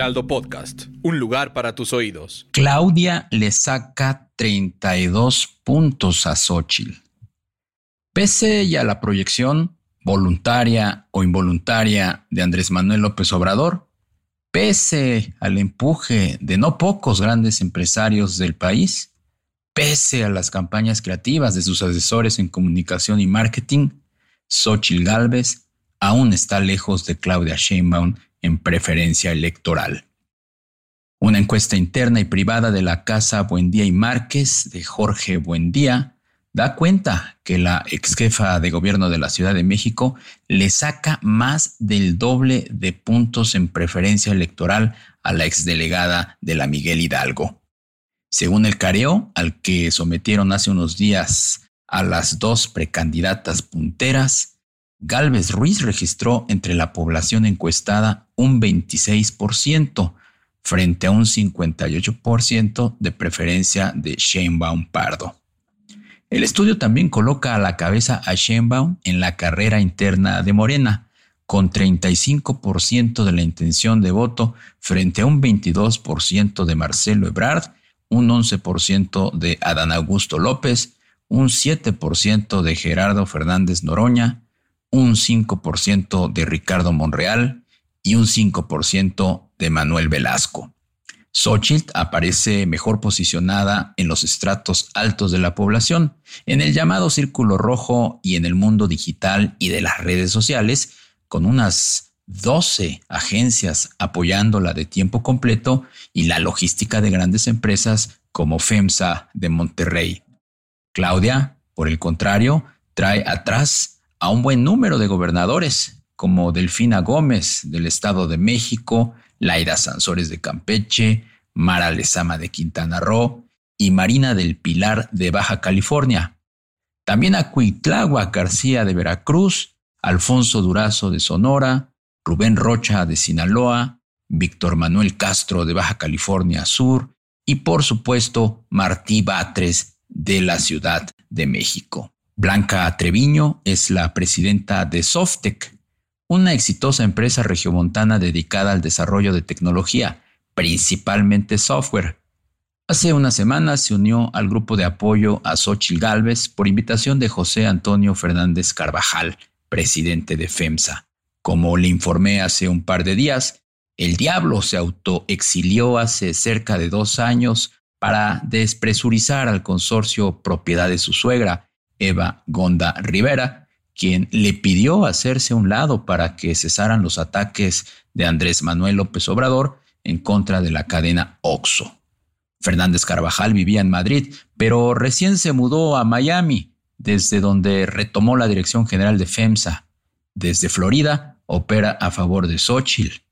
Heraldo Podcast, un lugar para tus oídos. Claudia le saca 32 puntos a Xochitl. Pese a la proyección voluntaria o involuntaria de Andrés Manuel López Obrador, pese al empuje de no pocos grandes empresarios del país, pese a las campañas creativas de sus asesores en comunicación y marketing, Xochitl Galvez aún está lejos de Claudia Sheinbaum en preferencia electoral. Una encuesta interna y privada de la Casa Buendía y Márquez de Jorge Buendía da cuenta que la ex jefa de gobierno de la Ciudad de México le saca más del doble de puntos en preferencia electoral a la exdelegada de la Miguel Hidalgo. Según el careo al que sometieron hace unos días a las dos precandidatas punteras, Galvez Ruiz registró entre la población encuestada un 26% frente a un 58% de preferencia de Sheinbaum Pardo. El estudio también coloca a la cabeza a Sheinbaum en la carrera interna de Morena, con 35% de la intención de voto frente a un 22% de Marcelo Ebrard, un 11% de Adán Augusto López, un 7% de Gerardo Fernández Noroña, un 5% de Ricardo Monreal y un 5% de Manuel Velasco. Xochitl aparece mejor posicionada en los estratos altos de la población, en el llamado círculo rojo y en el mundo digital y de las redes sociales, con unas 12 agencias apoyándola de tiempo completo y la logística de grandes empresas como FEMSA de Monterrey. Claudia, por el contrario, trae atrás a un buen número de gobernadores, como Delfina Gómez del Estado de México, Laida Sansores de Campeche, Mara Lezama de Quintana Roo y Marina del Pilar de Baja California. También a Cuitlagua García de Veracruz, Alfonso Durazo de Sonora, Rubén Rocha de Sinaloa, Víctor Manuel Castro de Baja California Sur y por supuesto Martí Batres de la Ciudad de México. Blanca Treviño es la presidenta de Softec, una exitosa empresa regiomontana dedicada al desarrollo de tecnología, principalmente software. Hace unas semanas se unió al grupo de apoyo a Xochitl Galvez por invitación de José Antonio Fernández Carvajal, presidente de FEMSA. Como le informé hace un par de días, el diablo se autoexilió hace cerca de dos años para despresurizar al consorcio propiedad de su suegra Eva Gonda Rivera, quien le pidió hacerse a un lado para que cesaran los ataques de Andrés Manuel López Obrador en contra de la cadena OXO. Fernández Carvajal vivía en Madrid, pero recién se mudó a Miami, desde donde retomó la dirección general de FEMSA. Desde Florida opera a favor de Xochitl.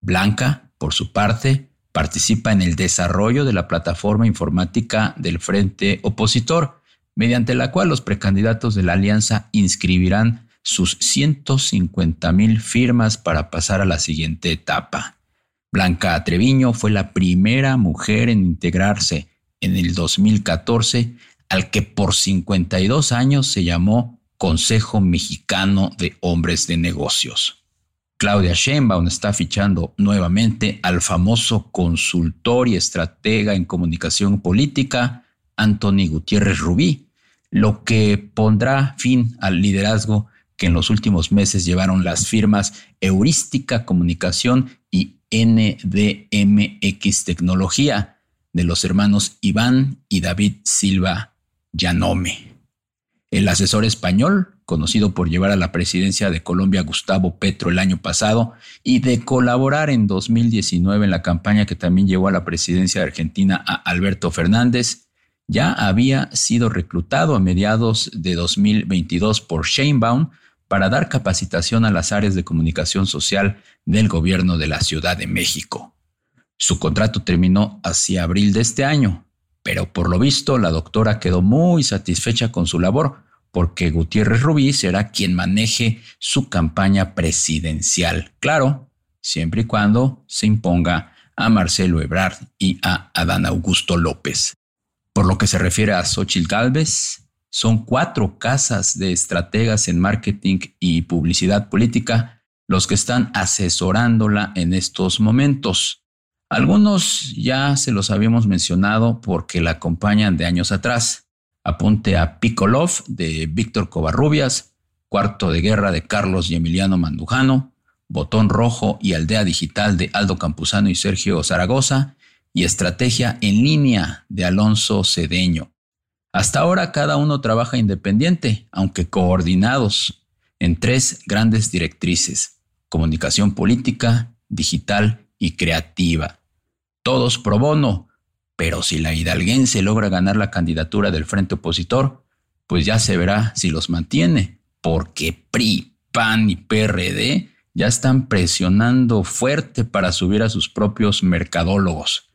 Blanca, por su parte, participa en el desarrollo de la plataforma informática del Frente Opositor, mediante la cual los precandidatos de la alianza inscribirán sus 150 mil firmas para pasar a la siguiente etapa. Blanca Treviño fue la primera mujer en integrarse en el 2014 al que por 52 años se llamó Consejo Mexicano de Hombres de Negocios. Claudia Sheinbaum está fichando nuevamente al famoso consultor y estratega en comunicación política Anthony Gutiérrez Rubí, lo que pondrá fin al liderazgo que en los últimos meses llevaron las firmas Heurística Comunicación y NDMX Tecnología de los hermanos Iván y David Silva Yanome. El asesor español, conocido por llevar a la presidencia de Colombia Gustavo Petro el año pasado y de colaborar en 2019 en la campaña que también llevó a la presidencia de Argentina a Alberto Fernández, ya había sido reclutado a mediados de 2022 por Sheinbaum para dar capacitación a las áreas de comunicación social del gobierno de la Ciudad de México. Su contrato terminó hacia abril de este año, pero por lo visto la doctora quedó muy satisfecha con su labor porque Gutiérrez Rubí será quien maneje su campaña presidencial. Claro, siempre y cuando se imponga a Marcelo Ebrard y a Adán Augusto López. Por lo que se refiere a Xochitl Galvez, son cuatro casas de estrategas en marketing y publicidad política los que están asesorándola en estos momentos. Algunos ya se los habíamos mencionado porque la acompañan de años atrás. Apunte a Picolov de Víctor Covarrubias, Cuarto de Guerra de Carlos y Emiliano Mandujano, Botón Rojo y Aldea Digital de Aldo Campuzano y Sergio Zaragoza, y Estrategia en Línea de Alonso Cedeño. Hasta ahora cada uno trabaja independiente, aunque coordinados, en tres grandes directrices, comunicación política, digital y creativa. Todos pro bono, pero si la hidalguense logra ganar la candidatura del frente opositor, pues ya se verá si los mantiene, porque PRI, PAN y PRD ya están presionando fuerte para subir a sus propios mercadólogos.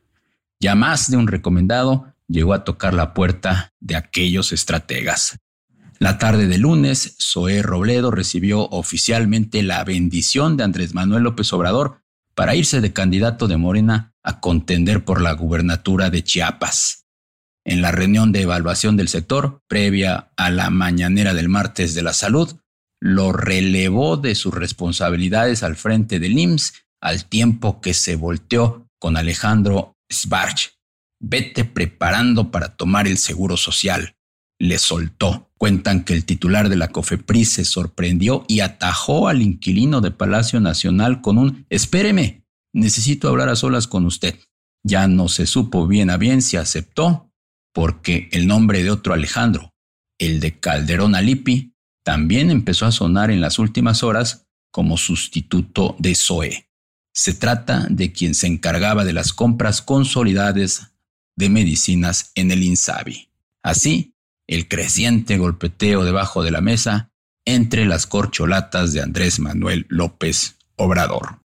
Ya más de un recomendado llegó a tocar la puerta de aquellos estrategas. La tarde de lunes, Zoé Robledo recibió oficialmente la bendición de Andrés Manuel López Obrador para irse de candidato de Morena a contender por la gubernatura de Chiapas. En la reunión de evaluación del sector, previa a la mañanera del martes de la salud, lo relevó de sus responsabilidades al frente del IMSS al tiempo que se volteó con Alejandro Sbarch. Vete preparando para tomar el seguro social. Le soltó. Cuentan que el titular de la COFEPRIS se sorprendió y atajó al inquilino de Palacio Nacional con un Espéreme, necesito hablar a solas con usted. Ya no se supo bien a bien si aceptó, porque el nombre de otro Alejandro, el de Calderón Alipi, también empezó a sonar en las últimas horas como sustituto de Zoe. Se trata de quien se encargaba de las compras consolidadas de medicinas en el INSABI. Así, el creciente golpeteo debajo de la mesa entre las corcholatas de Andrés Manuel López Obrador.